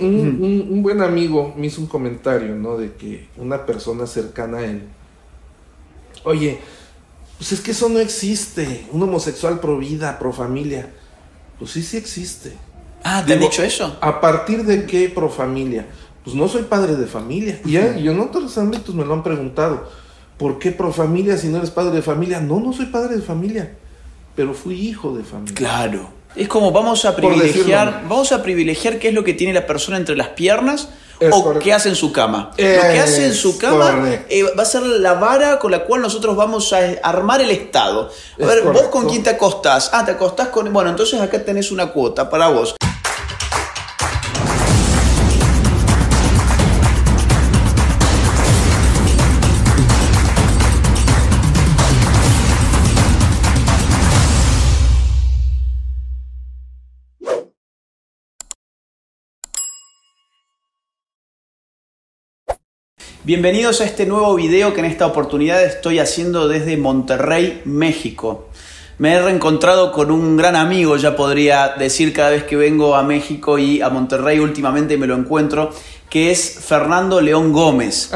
Un, un, buen amigo me hizo un comentario, ¿no? De que una persona cercana a él, oye, pues es que eso no existe, un homosexual pro vida, pro familia. Pues sí, sí existe. Ah, ¿te han dicho eso? ¿A partir de qué pro familia? Pues no soy padre de familia. Y yo en otros ámbitos me lo han preguntado. ¿Por qué pro familia si no eres padre de familia? No, no soy padre de familia, pero fui hijo de familia. Claro. Es como vamos a privilegiar, vamos a privilegiar qué es lo que tiene la persona entre las piernas o qué hace en su cama. lo que hace en su cama eh, va a ser la vara con la cual nosotros vamos a armar el Estado. A ver, vos con quién te acostás. Ah, te acostás con... Bueno, entonces acá tenés una cuota para vos. Bienvenidos a este nuevo video que en esta oportunidad estoy haciendo desde Monterrey, México. Me he reencontrado con un gran amigo, ya podría decir cada vez que vengo a México y a Monterrey últimamente me lo encuentro, que es Fernando León Gómez.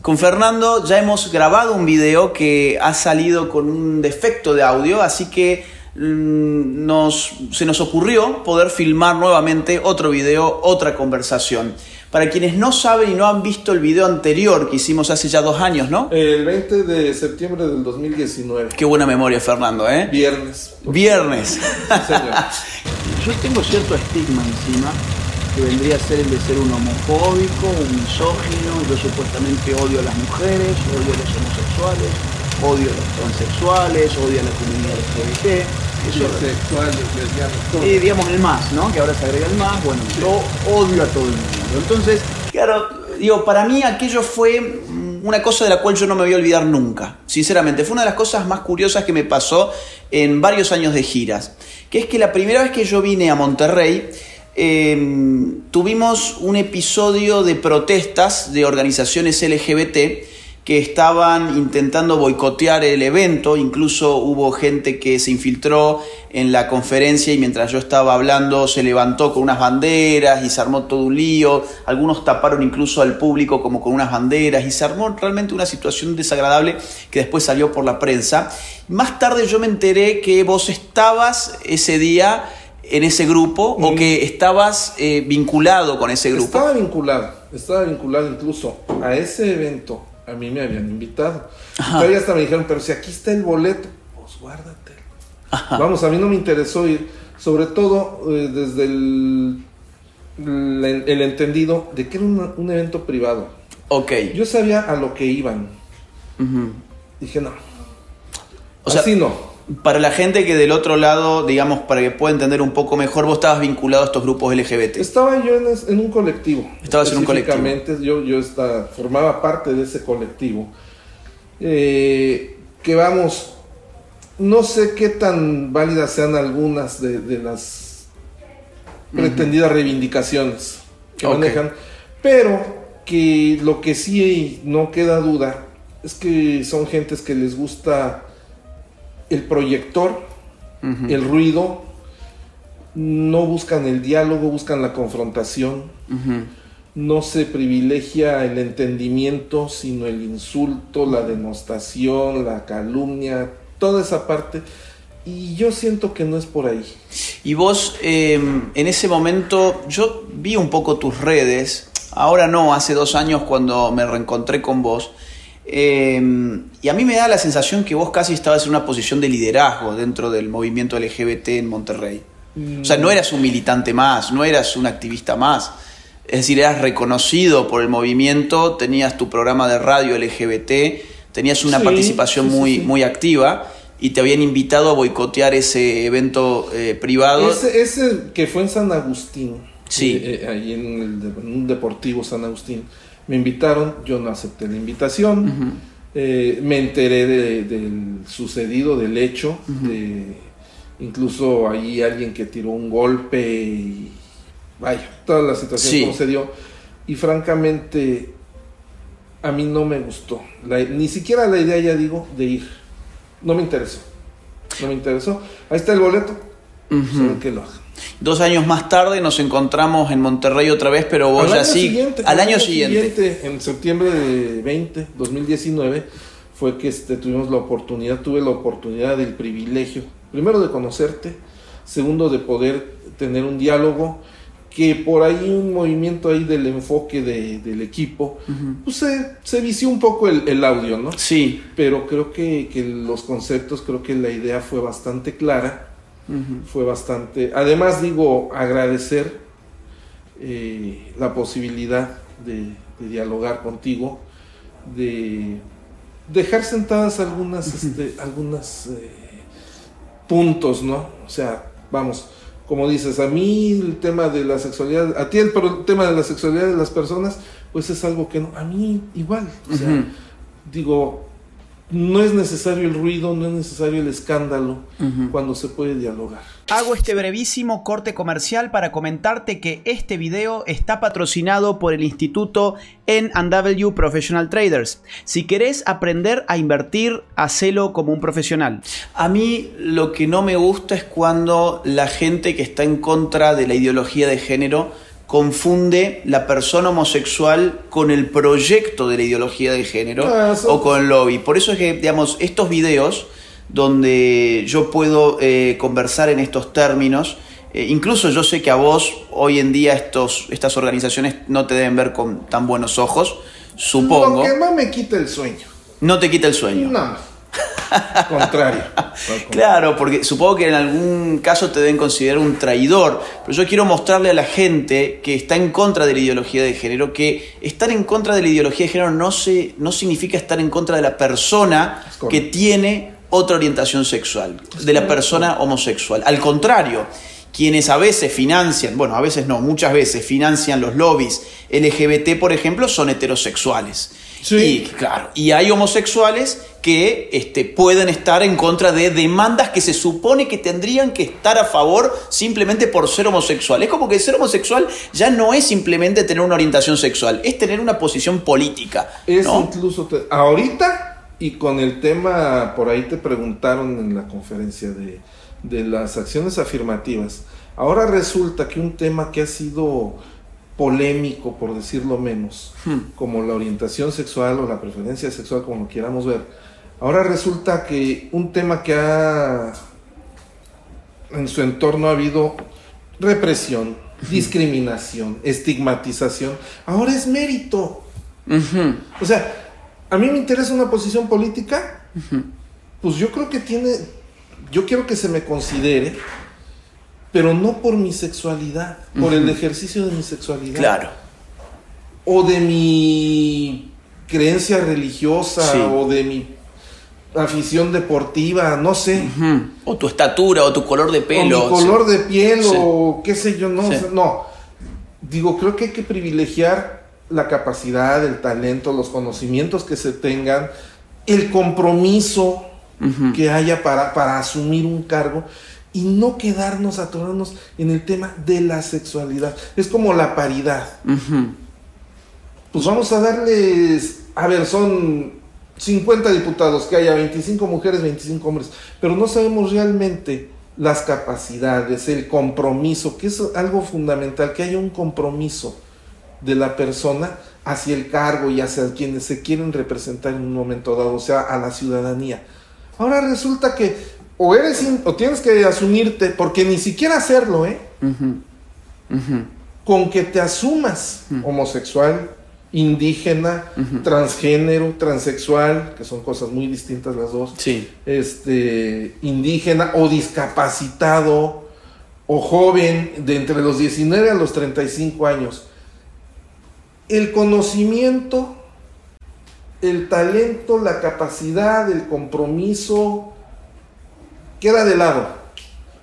Con Fernando ya hemos grabado un video que ha salido con un defecto de audio, así que mm, nos, se nos ocurrió poder filmar nuevamente otro video, otra conversación. Para quienes no saben y no han visto el video anterior que hicimos hace ya dos años, ¿no? El 20 de septiembre del 2019. Qué buena memoria, Fernando, ¿eh? Viernes. Viernes. Yo tengo cierto estigma encima, que vendría a ser el de ser un homofóbico, un misógino, yo supuestamente odio a las mujeres, odio a los homosexuales, odio a los transexuales, odio a la comunidad LGBT y digamos el más, ¿no? Que ahora se agrega el más. Bueno, yo odio a todo el mundo. Entonces, claro, digo, para mí aquello fue una cosa de la cual yo no me voy a olvidar nunca. Sinceramente, fue una de las cosas más curiosas que me pasó en varios años de giras. Que es que la primera vez que yo vine a Monterrey, em, tuvimos un episodio de protestas de organizaciones LGBT que estaban intentando boicotear el evento, incluso hubo gente que se infiltró en la conferencia y mientras yo estaba hablando se levantó con unas banderas y se armó todo un lío, algunos taparon incluso al público como con unas banderas y se armó realmente una situación desagradable que después salió por la prensa. Más tarde yo me enteré que vos estabas ese día en ese grupo o que estabas eh, vinculado con ese grupo. Estaba vinculado, estaba vinculado incluso a ese evento a mí me habían invitado. Todavía hasta me dijeron, pero si aquí está el boleto, pues guárdatelo. Vamos, a mí no me interesó ir, sobre todo eh, desde el, el, entendido de que era un evento privado. Ok. Yo sabía a lo que iban. Dije, no. O sea, así no. Para la gente que del otro lado, digamos, para que pueda entender un poco mejor, vos estabas vinculado a estos grupos LGBT. Estaba yo en, un colectivo. Estabas en un colectivo. Yo, yo estaba, formaba parte de ese colectivo. Eh, que vamos, no sé qué tan válidas sean algunas de, las pretendidas reivindicaciones que manejan, pero que lo que sí no queda duda es que son gentes que les gusta el proyector, el ruido, no buscan el diálogo, buscan la confrontación, no se privilegia el entendimiento, sino el insulto, la denostación, la calumnia, toda esa parte. Y yo siento que no es por ahí. Y vos, em, en ese momento, yo vi un poco tus redes, ahora no, hace dos años cuando me reencontré con vos, Em, y a mí me da la sensación que vos casi estabas en una posición de liderazgo dentro del movimiento LGBT en Monterrey. O sea, no eras un militante más, no eras un activista más. Es decir, eras reconocido por el movimiento, tenías tu programa de radio LGBT, tenías una participación muy, muy activa y te habían invitado a boicotear ese evento eh, privado. Ese, que fue en San Agustín. Sí. Eh, eh, ahí en, un deportivo San Agustín me invitaron, yo no acepté la invitación, eh, me enteré del sucedido, del hecho, incluso ahí alguien que tiró un golpe y vaya, toda la situación como se dio. Y francamente, a mí no me gustó, ni siquiera la idea, ya digo, de ir. No me interesó. No me interesó. Ahí está el boleto. que lo haga. Dos años más tarde nos encontramos en Monterrey otra vez, pero vos ya sí. siguiente, al año siguiente. En septiembre de 20, 2019, fue que este, tuvimos la oportunidad, tuve la oportunidad del privilegio, primero de conocerte, segundo de poder tener un diálogo, que por ahí un movimiento ahí del enfoque de- del equipo, pues se, se vició un poco el, el audio, ¿no? Sí. Pero creo que, que los conceptos, creo que la idea fue bastante clara, fue bastante, además digo, agradecer eh, la posibilidad de, de dialogar contigo, de dejar sentadas algunas, este, algunas eh, puntos, ¿no? O sea, vamos, como dices, a mí el tema de la sexualidad, a ti el, pro- tema de la sexualidad de las personas, pues es algo que no, a mí igual, o sea, digo, no es necesario el ruido, no es necesario el escándalo cuando se puede dialogar. Hago este brevísimo corte comercial para comentarte que este video está patrocinado por el Instituto N&W Professional Traders. Si querés aprender a invertir, hacelo como un profesional. A mí lo que no me gusta es cuando la gente que está en contra de la ideología de género confunde la persona homosexual con el proyecto de la ideología de género Ah, eso- o con el lobby. Por eso es que, digamos, estos videos donde yo puedo eh, conversar en estos términos, eh, incluso yo sé que a vos hoy en día estos, estas organizaciones no te deben ver con tan buenos ojos, supongo. Lo que me quita el sueño. No te quita el sueño. No. Contrario. Claro, porque supongo que en algún caso te deben considerar un traidor, pero yo quiero mostrarle a la gente que está en contra de la ideología de género que estar en contra de la ideología de género no, se, no significa estar en contra de la persona que tiene otra orientación sexual, de la persona homosexual. Al contrario, quienes a veces financian, bueno, a veces no, muchas veces financian los lobbies LGBT, por ejemplo, son heterosexuales. Sí. Y claro, y hay homosexuales que este, pueden estar en contra de demandas que se supone que tendrían que estar a favor simplemente por ser homosexual. Es como que ser homosexual ya no es simplemente tener una orientación sexual, es tener una posición política. Es ¿no? incluso te- ahorita y con el tema, por ahí te preguntaron en la conferencia de, de las acciones afirmativas. Ahora resulta que un tema que ha sido polémico, por decirlo menos, Hmm. como la orientación sexual o la preferencia sexual, como lo queramos ver, ahora resulta que un tema que ha en su entorno ha habido represión, discriminación, estigmatización, ahora es mérito. O sea, a mí me interesa una posición política, pues yo creo que tiene, yo quiero que se me considere, pero no por mi sexualidad, por el ejercicio de mi sexualidad. Claro. O de mi creencia religiosa, Sí. o de mi afición deportiva, no sé. O tu estatura, o tu color de pelo. o mi color de piel, Sí. o qué sé yo, no, Sí. o sea, no. Digo, creo que hay que privilegiar la capacidad, el talento, los conocimientos que se tengan, el compromiso Que haya para, para asumir un cargo y no quedarnos atorarnos en el tema de la sexualidad. Es como la paridad. Pues vamos a darles, a ver, son 50 diputados, que haya 25 mujeres, 25 hombres, pero no sabemos realmente las capacidades, el compromiso, que es algo fundamental, que haya un compromiso de la persona hacia el cargo y hacia quienes se quieren representar en un momento dado, o sea, a la ciudadanía. Ahora resulta que o eres in- o tienes que asumirte, porque ni siquiera hacerlo, ¿eh? Con que te asumas homosexual, indígena, transgénero, transexual, que son cosas muy distintas las dos, Sí. este, indígena o discapacitado o joven de entre los 19 a los 35 años. El conocimiento, el talento, la capacidad, el compromiso, queda de lado.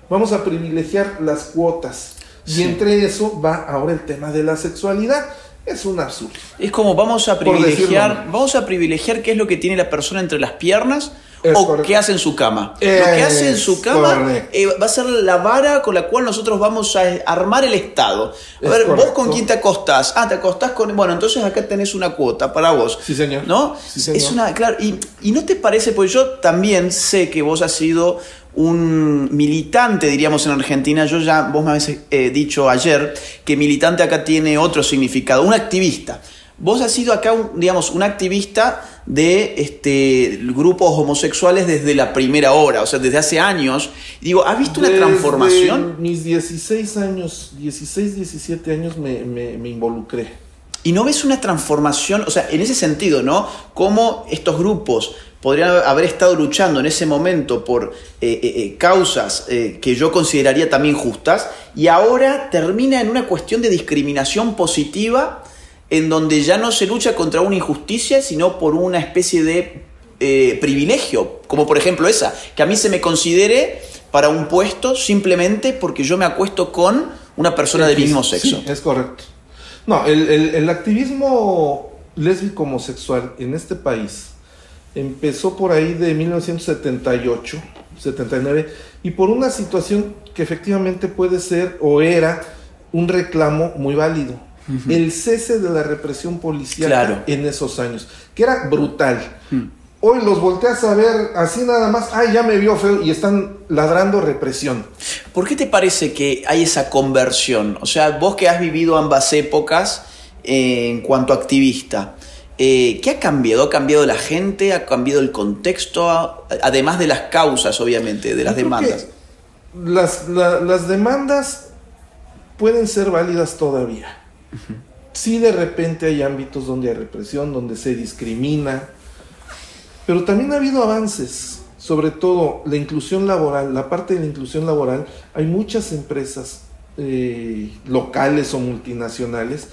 Vamos a privilegiar las cuotas. Y entre eso va ahora el tema de la sexualidad. Es un absurdo. Es como vamos a privilegiar, vamos a privilegiar qué es lo que tiene la persona entre las piernas o correcto. qué hace en su cama. Lo que hace en su cama eh, va a ser la vara con la cual nosotros vamos a armar el Estado. A Es ver, vos con quién te acostás. Ah, te acostás con. Bueno, entonces acá tenés una cuota para vos. Sí, señor. ¿No? Sí, señor. Es una. Claro, y, y no te parece, pues yo también sé que vos has sido un militante, diríamos en Argentina. Yo ya, vos me habéis eh, dicho ayer que militante acá tiene otro significado, un activista. Vos has sido acá, un, digamos, un activista de este, grupos homosexuales desde la primera hora, o sea, desde hace años. Digo, ¿has visto una transformación? mis 16 años, 16, 17 años me, me- me involucré. Y no ves una transformación, o sea, en ese sentido, ¿no? Cómo estos grupos podrían haber estado luchando en ese momento por eh, eh, eh, causas eh, que yo consideraría también justas, y ahora termina en una cuestión de discriminación positiva, en donde ya no se lucha contra una injusticia, sino por una especie de eh, privilegio, como por ejemplo esa, que a mí se me considere para un puesto simplemente porque yo me acuesto con una persona del mismo sexo. Sí, es correcto. No, el, el- el activismo lésbico homosexual en este país empezó por ahí de 1978, 79, y por una situación que efectivamente puede ser o era un reclamo muy válido. El cese de la represión policial Claro. en esos años, que era brutal. Hoy los volteas a ver así nada más, ay, ya me vio feo y están ladrando represión. ¿Por qué te parece que hay esa conversión? O sea, vos que has vivido ambas épocas eh, en cuanto a activista, eh, ¿qué ha cambiado? ¿Ha cambiado la gente? ¿Ha cambiado el contexto? Además de las causas, obviamente, de las demandas. Las, la- las demandas pueden ser válidas todavía. Sí, de repente hay ámbitos donde hay represión, donde se discrimina, pero también ha habido avances, sobre todo la inclusión laboral, la parte de la inclusión laboral, hay muchas empresas eh, locales o multinacionales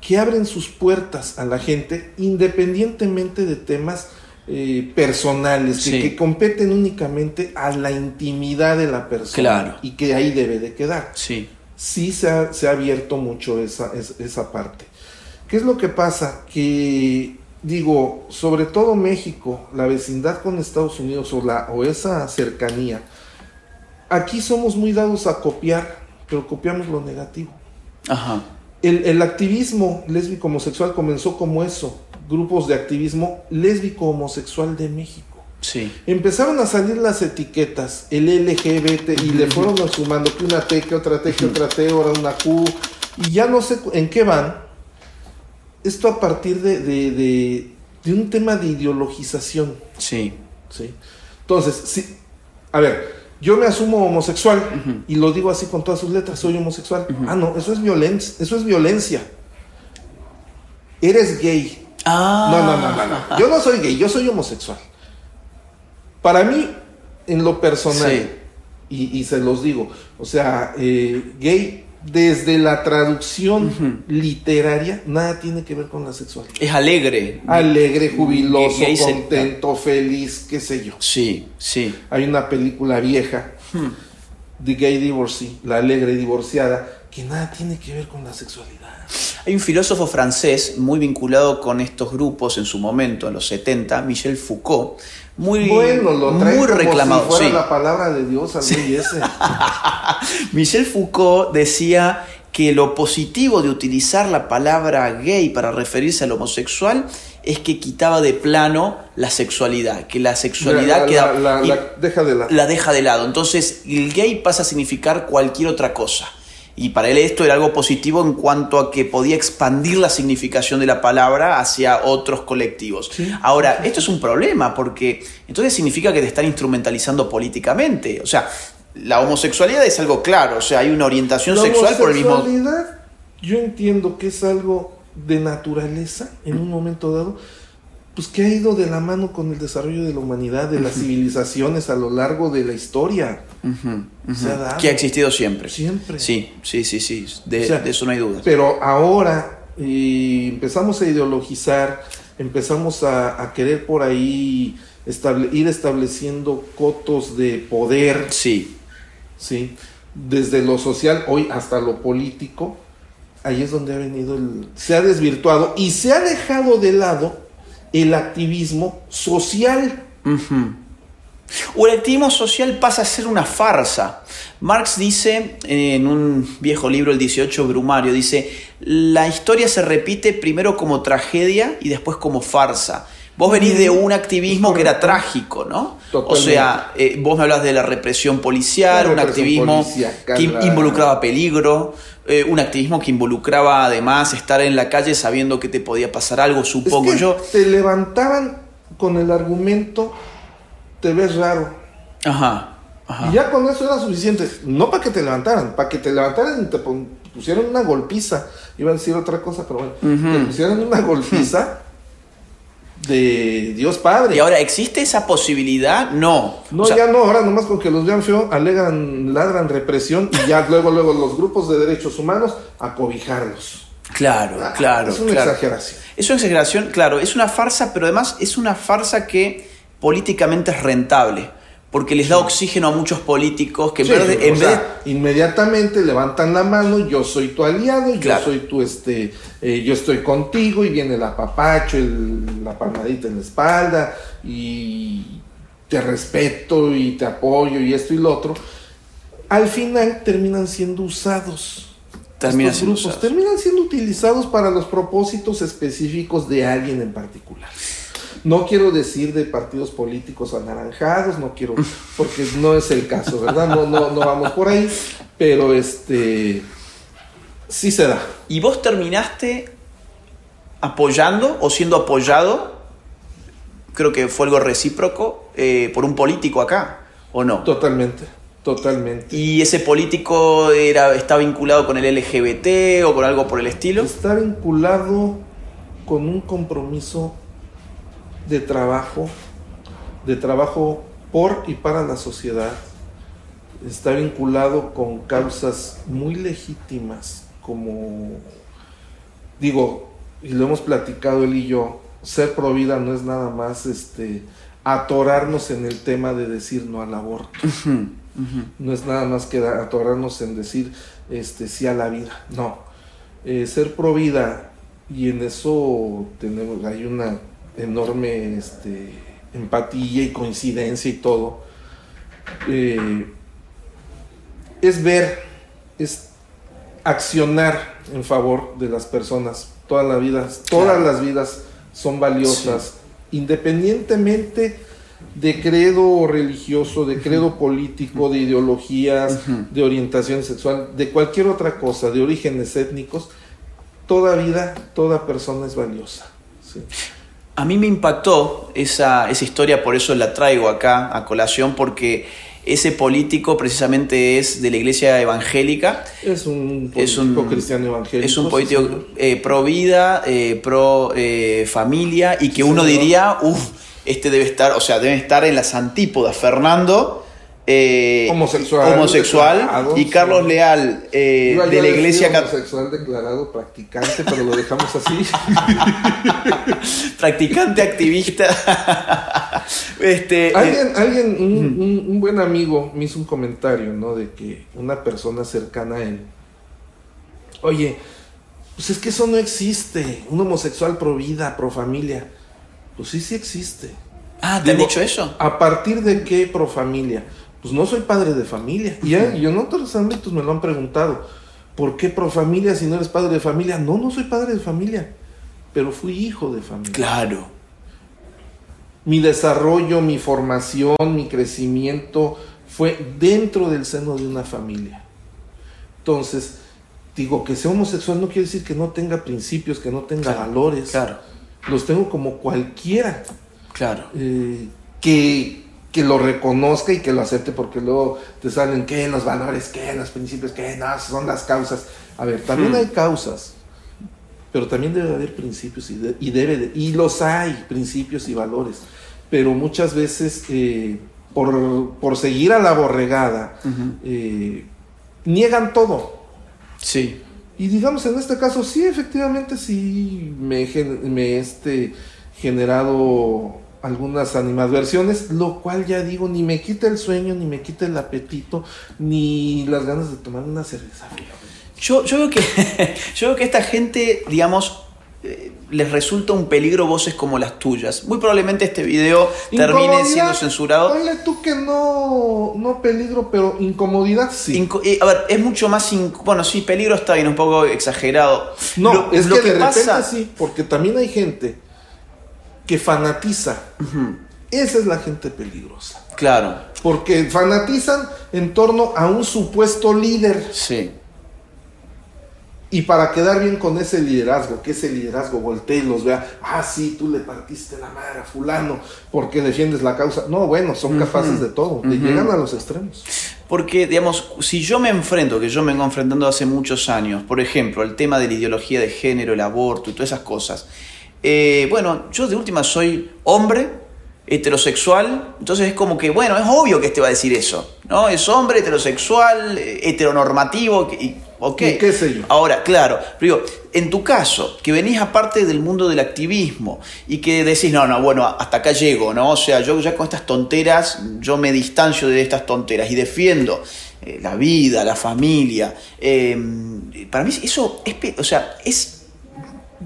que abren sus puertas a la gente independientemente de temas eh, personales, que competen únicamente a la intimidad de la persona Claro. y que ahí debe de quedar Sí. Sí se ha, se ha abierto mucho esa, es- esa parte. ¿Qué es lo que pasa? Que, digo, sobre todo México, la vecindad con Estados Unidos o, la, o esa cercanía, aquí somos muy dados a copiar, pero copiamos lo negativo. Ajá. El, el activismo lésbico homosexual comenzó como eso, grupos de activismo lésbico homosexual de México. Sí. Empezaron a salir las etiquetas, el LGBT, y le fueron sumando que una T, que otra T, que otra T, ahora una Q, y ya no sé en qué van. Esto a partir de, de, de- de un tema de ideologización. Sí. ¿sí? Entonces, sí, a ver, yo me asumo homosexual y lo digo así con todas sus letras, soy homosexual. Ah, no, eso es violencia, eso es violencia. Eres gay. Ah. No, no, no, no, no. Yo no soy gay, yo soy homosexual. Para mí, en lo personal, Sí. y, y se los digo, o sea, eh, gay, desde la traducción literaria, nada tiene que ver con la sexualidad. Es alegre. Alegre, jubiloso, Gay contento, feliz, qué sé yo. Sí, sí. Hay una película vieja, The Gay Divorcee, La Alegre Divorciada, que nada tiene que ver con la sexualidad. Hay un filósofo francés muy vinculado con estos grupos en su momento, en los 70, Michel Foucault, muy, Bueno, lo muy como reclamado. si fuera sí. la palabra de Dios al güey ese. Michel Foucault decía que lo positivo de utilizar la palabra gay para referirse al homosexual es que quitaba de plano la sexualidad, que la sexualidad La- queda, la- deja de la. la deja de lado. Entonces, el gay pasa a significar cualquier otra cosa. Y para él esto era algo positivo en cuanto a que podía expandir la significación de la palabra hacia otros colectivos. Sí. Ahora, esto es un problema porque entonces significa que te están instrumentalizando políticamente. O sea, la homosexualidad es algo claro, o sea, hay una orientación La sexual por el mismo... homosexualidad, Yo entiendo que es algo de naturaleza en un momento dado, pues que ha ido de la mano con el desarrollo de la humanidad, de las civilizaciones a lo largo de la historia. Ujú, ujú. Se ha dado. Que ha existido siempre. Siempre. Sí, sí, sí, sí. De, O sea, de eso no hay dudas. Pero ahora eh, empezamos a ideologizar, empezamos a, a querer por ahí estable- ir estableciendo cotos de poder, Sí, ¿sí? Desde lo social hoy hasta lo político, ahí es donde ha venido el... Se ha desvirtuado y se ha dejado de lado el activismo social. O el activismo social pasa a ser una farsa. Marx dice en un viejo libro, el 18 Brumario, dice, la historia se repite primero como tragedia y después como farsa. Vos venís de un activismo que era trágico, ¿no? O sea, eh, vos me hablas de la represión policial, un activismo que involucraba peligro, eh, un activismo que involucraba además estar en la calle sabiendo que te podía pasar algo, supongo yo. Te levantaban con el argumento, te ves raro. Ajá. Y ya con eso era suficiente. No para que te levantaran, para que te levantaran y te pusieran una golpiza. Iba a decir otra cosa, pero bueno. Te pusieran una golpiza de Dios Padre. ¿Y ahora existe esa posibilidad? No. No, ya no, ahora nomás con que los vean feo, alegan, ladran represión y ya luego, luego los grupos de derechos humanos a cobijarlos. Claro, ah, claro. Es una exageración. Es una exageración, claro, es una farsa, pero además es una farsa que políticamente es rentable porque les da oxígeno a muchos políticos que en vez, inmediatamente levantan la mano, yo soy tu aliado, yo soy tu este, eh, yo estoy contigo y viene el apapacho, la palmadita en la espalda y te respeto y te apoyo y esto y lo otro. Al final terminan siendo usados. Terminan siendo usados. terminan siendo utilizados para los propósitos específicos de alguien en particular. No quiero decir de partidos políticos anaranjados, no quiero, porque no es el caso, ¿verdad? No, no, no vamos por ahí, pero este sí se da. ¿Y vos terminaste apoyando o siendo apoyado? Creo que fue algo recíproco eh, por un político acá, ¿o no? Totalmente. Totalmente. ¿Y ese político era, está vinculado con el LGBT o con algo por el estilo? Está vinculado con un compromiso de trabajo, de trabajo por y para la sociedad, está vinculado con causas muy legítimas, como digo, y lo hemos platicado él y yo, ser pro vida no es nada más este atorarnos en el tema de decir no al aborto. No es nada más que atorarnos en decir este sí a la vida. No. Eh, ser pro vida, y en eso tenemos, hay una enorme este, empatía y coincidencia y todo, eh, es ver, es accionar en favor de las personas. Todas las vidas, todas las vidas son valiosas, independientemente de credo religioso, de credo político, de ideologías, de orientación sexual, de cualquier otra cosa, de orígenes étnicos, toda vida, toda persona es valiosa. A mí me impactó esa, historia, por eso la traigo acá a colación, porque ese político precisamente es de la iglesia evangélica. Es un político cristiano evangélico. Es un político eh, pro vida, eh, pro eh, familia, y que uno diría, uff, este debe estar, o sea, debe estar en las antípodas. Fernando eh, homosexual, homosexual y Carlos Leal eh, de la iglesia homosexual declarado practicante pero lo dejamos así. Practicante activista. Este eh, alguien, alguien un, buen amigo me hizo un comentario no de que una persona cercana a él oye pues es que eso no existe un homosexual pro vida pro familia pues sí sí existe. Ah te han dicho eso a partir de qué pro familia pues no soy padre de familia. Y, en otros ámbitos me lo han preguntado, ¿por qué pro familia si no eres padre de familia? No, no soy padre de familia, pero fui hijo de familia. Claro. Mi desarrollo, mi formación, mi crecimiento fue dentro del seno de una familia. Entonces, digo, que sea homosexual no quiere decir que no tenga principios, que no tenga valores. Claro. Los tengo como cualquiera. Claro. Eh, que que lo reconozca y que lo acepte, porque luego te salen qué los valores, qué los principios, qué no, son las causas. A ver, también hmm. hay causas, pero también debe haber principios y, y debe y los hay, principios y valores. Pero muchas veces, eh, por, seguir a la borregada, eh, niegan todo. Sí. Y digamos, en este caso, sí, efectivamente, sí me, me este, generado algunas animadversiones, lo cual ya digo, ni me quita el sueño, ni me quita el apetito, ni las ganas de tomar una cerveza Yo, yo, veo, que, yo veo que esta gente, digamos, eh, les resulta un peligro voces como las tuyas. Muy probablemente este video termine siendo censurado. Ponle tú que no, no peligro, pero incomodidad sí. Inco- eh, a ver, es mucho más. Bueno, sí, peligro está bien, un poco exagerado. no, Lo- es lo que, de repente pasa- sí, porque también hay gente que fanatiza. Esa es la gente peligrosa. Claro, Porque fanatizan en torno a un supuesto líder. sí. Y para quedar bien con ese liderazgo, que ese liderazgo voltee y los vea, ah, sí, tú le partiste la madre a fulano porque defiendes la causa. No, bueno, son capaces de todo, de llegan a los extremos. Porque, digamos, si yo me enfrento, que yo me vengo enfrentando hace muchos años, por ejemplo, al tema de la ideología de género, el aborto y todas esas cosas, eh, bueno, yo de última soy hombre, heterosexual, entonces es como que, bueno, es obvio que este va a decir eso, ¿no? Es hombre, heterosexual, eh, heteronormativo, y, ok. Y qué sé yo. Ahora, claro, pero digo, en tu caso, que venís aparte del mundo del activismo y que decís, no, no, bueno, hasta acá llego, ¿no? O sea, yo ya con estas tonteras, yo me distancio de estas tonteras y defiendo eh, la vida, la familia. eh, para mí eso es, o sea, es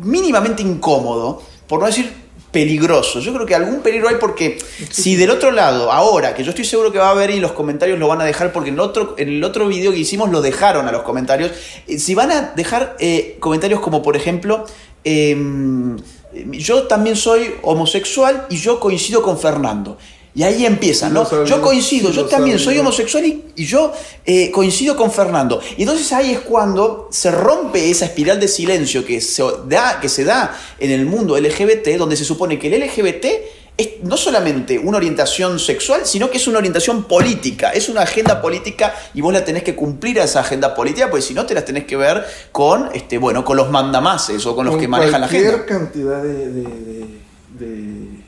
mínimamente incómodo, por no decir peligroso. Yo creo que algún peligro hay porque si del otro lado, ahora, que yo estoy seguro que va a haber y los comentarios lo van a dejar, porque en, otro, en el otro video que hicimos lo dejaron a los comentarios, eh, si van a dejar eh, comentarios como por ejemplo, em, yo también soy homosexual y yo coincido con Fernando. Y ahí empieza, Sí ¿no? Yo coincido, yo también soy homosexual y, y yo eh, coincido con Fernando. Y entonces ahí es cuando se rompe esa espiral de silencio que se da, que se da en el mundo LGBT, donde se supone que el LGBT es no solamente una orientación sexual, sino que es una orientación política, es una agenda política y vos la tenés que cumplir a esa agenda política, porque si no te las tenés que ver con, este, bueno, con los mandamases o con los que manejan la cualquier agenda. cantidad de, de- de- de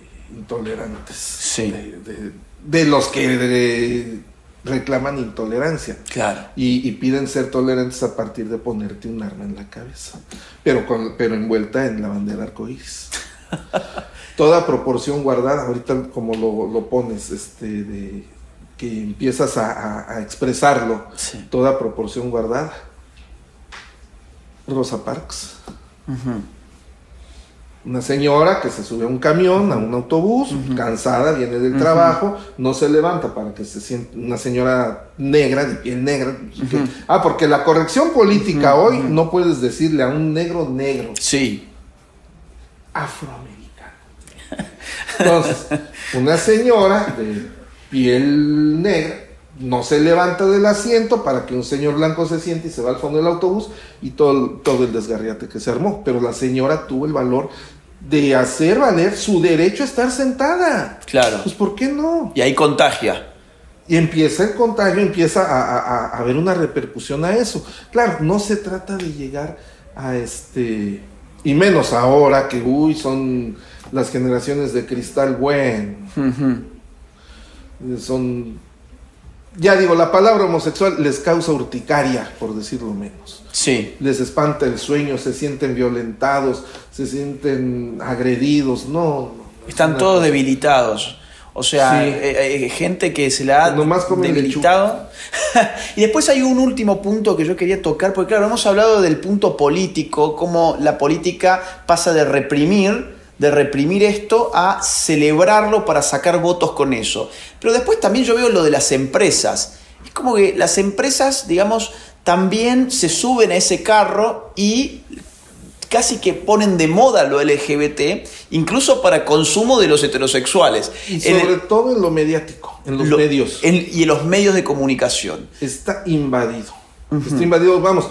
intolerantes. Sí. De, de- de los que de- reclaman intolerancia. Claro. Y, y piden ser tolerantes a partir de ponerte un arma en la cabeza, pero, con, pero envuelta en la bandera arcoíris. Toda proporción guardada, ahorita como lo, lo pones, este, de, que empiezas a, a- a expresarlo, Sí. toda proporción guardada. Rosa Parks. Una señora que se sube a un camión, a un autobús, cansada, viene del trabajo, no se levanta para que se siente una señora negra, de piel negra. que- ah, porque la corrección política hoy no puedes decirle a un negro negro, Sí. afroamericano. Entonces, una señora de piel negra no se levanta del asiento para que un señor blanco se siente y se va al fondo del autobús y todo, todo el desgarriate que se armó. Pero la señora tuvo el valor de hacer valer su derecho a estar sentada. Claro. Pues ¿por qué no? Y ahí contagia. Y empieza el contagio, empieza a, a- a- haber una repercusión a eso. Claro, no se trata de llegar a este, y menos ahora que, uy, son las generaciones de cristal, bueno, son, ya digo, la palabra homosexual les causa urticaria, por decirlo menos. Sí. Les espanta el sueño, se sienten violentados, se sienten agredidos, no. Están todos debilitados. O sea, Sí. eh, eh, gente que se la ha Nomás debilitado. y después hay un último punto que yo quería tocar, porque claro, hemos hablado del punto político, cómo la política pasa de reprimir, de reprimir esto a celebrarlo para sacar votos con eso. Pero después también yo veo lo de las empresas. Es como que las empresas, digamos, también se suben a ese carro y casi que ponen de moda lo LGBT, incluso para consumo de los heterosexuales. Y En sobre el- todo en lo mediático, en los lo- medios. en- y en los medios de comunicación. está invadido. Está invadido, vamos.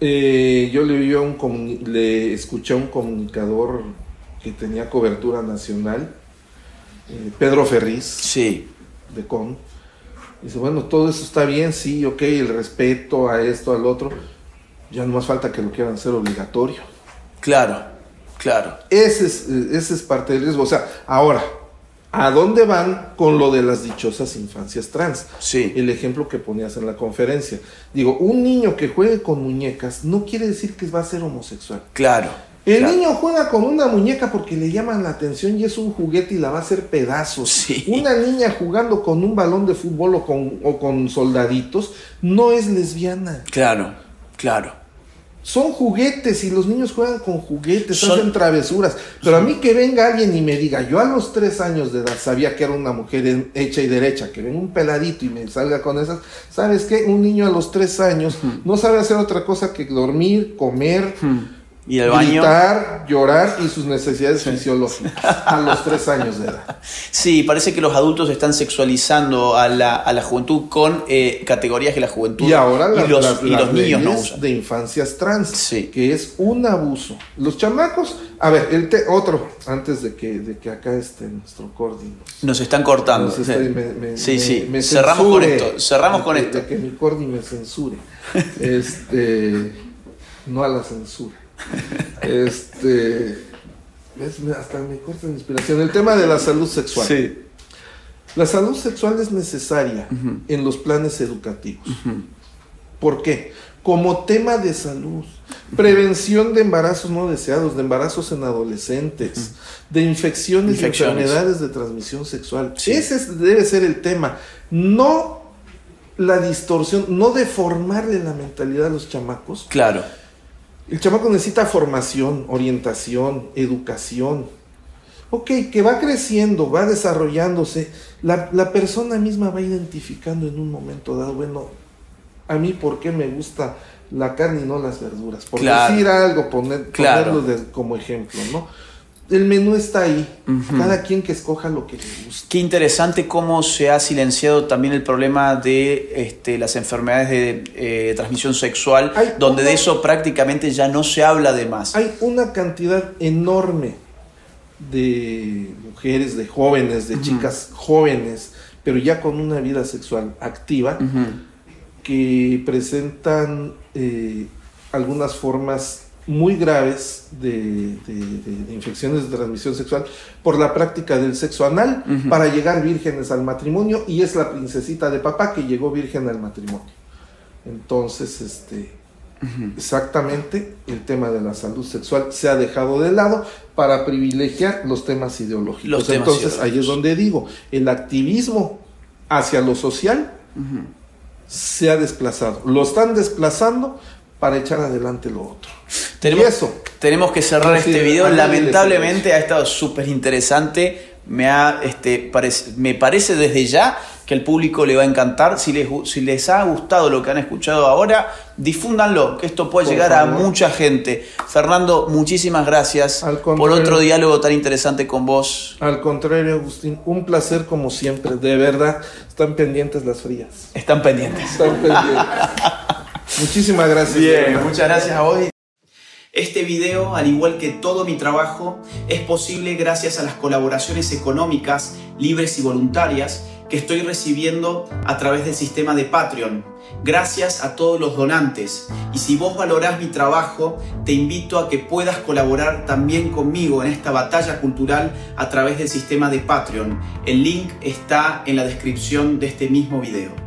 eh, yo le, vi a un le escuché a un comunicador que tenía cobertura nacional, eh, Pedro Ferriz, Sí, de CON. Dice, bueno, todo eso está bien, sí, ok, el respeto a esto, al otro. Ya no más falta que lo quieran hacer obligatorio. claro, claro. Ese es, eh, ese es parte del riesgo. O sea, ahora, ¿a dónde van con lo de las dichosas infancias trans? Sí. El ejemplo que ponías en la conferencia. Digo, un niño que juegue con muñecas no quiere decir que va a ser homosexual. Claro. El claro. niño juega con una muñeca porque le llaman la atención y es un juguete y la va a hacer pedazos. Sí. Una niña jugando con un balón de fútbol o con, o con soldaditos no es lesbiana. Claro, claro. son juguetes y los niños juegan con juguetes, Son- hacen travesuras. Pero a mí que venga alguien y me diga, yo a los tres años de edad sabía que era una mujer hecha y derecha, que venga un peladito y me salga con esas. ¿Sabes qué? Un niño a los tres años no sabe hacer otra cosa que dormir, comer, Y el baño. gritar, llorar y sus necesidades fisiológicas a los tres años de edad. Sí, parece que los adultos están sexualizando a la, a la juventud con eh, categorías que la juventud Y ahora las, y los, las- y las los niños no usan. de infancias trans, Sí. que es un abuso. Los chamacos, a ver, el te- otro, antes de que, de que acá esté nuestro cordi. nos- están cortando. nos esté- me- me- sí, sí. me Cerramos con esto. Cerramos con que- esto. De que mi cordi me censure. este, no a la censura. Este, ves, hasta me corta la inspiración. El tema de la salud sexual. Sí. La salud sexual es necesaria en los planes educativos. ¿Por qué? Como tema de salud, prevención de embarazos no deseados, de embarazos en adolescentes, de infecciones, Infecciones. y enfermedades de transmisión sexual. Sí. Ese es- debe ser el tema. No la distorsión, no deformarle la mentalidad a los chamacos. Claro. El chamaco necesita formación, orientación, educación. Ok, que va creciendo, va desarrollándose. La, la persona misma va identificando en un momento dado, bueno, a mí por qué me gusta la carne y no las verduras. Por Claro. decir algo, poner, Claro. ponerlo de- como ejemplo, ¿no? El menú está ahí. Cada quien que escoja lo que le gusta. Qué interesante cómo se ha silenciado también el problema de este, las enfermedades de eh, transmisión sexual, Hay donde una- de eso prácticamente ya no se habla de más. Hay una cantidad enorme de mujeres, de jóvenes, de chicas jóvenes, pero ya con una vida sexual activa, que presentan eh, algunas formas muy graves de, de- de- de infecciones de transmisión sexual por la práctica del sexo anal para llegar vírgenes al matrimonio y es la princesita de papá que llegó virgen al matrimonio. Entonces, este, exactamente el tema de la salud sexual se ha dejado de lado para privilegiar los temas ideológicos. Los temas Entonces, ahí es donde digo, el activismo hacia lo social se ha desplazado. Lo están desplazando para echar adelante lo otro. Tenemos, Y eso. tenemos que cerrar Sí, este video. a Lamentablemente ha estado súper interesante. Me, ha, este, parec- me parece desde ya que al público le va a encantar. Si les, si les ha gustado lo que han escuchado ahora, difúndanlo, que esto puede Por llegar a favor. mucha gente. Fernando, muchísimas gracias por otro diálogo tan interesante con vos. Al contrario, Agustín, un placer como siempre. De verdad, están pendientes las frías. Están pendientes. Están pendientes. Muchísimas gracias. Bien, muchas gracias a vos. Este video, al igual que todo mi trabajo, es posible gracias a las colaboraciones económicas, libres y voluntarias que estoy recibiendo a través del sistema de Patreon. Gracias a todos los donantes. Y si vos valorás mi trabajo, te invito a que puedas colaborar también conmigo en esta batalla cultural a través del sistema de Patreon. El link está en la descripción de este mismo video.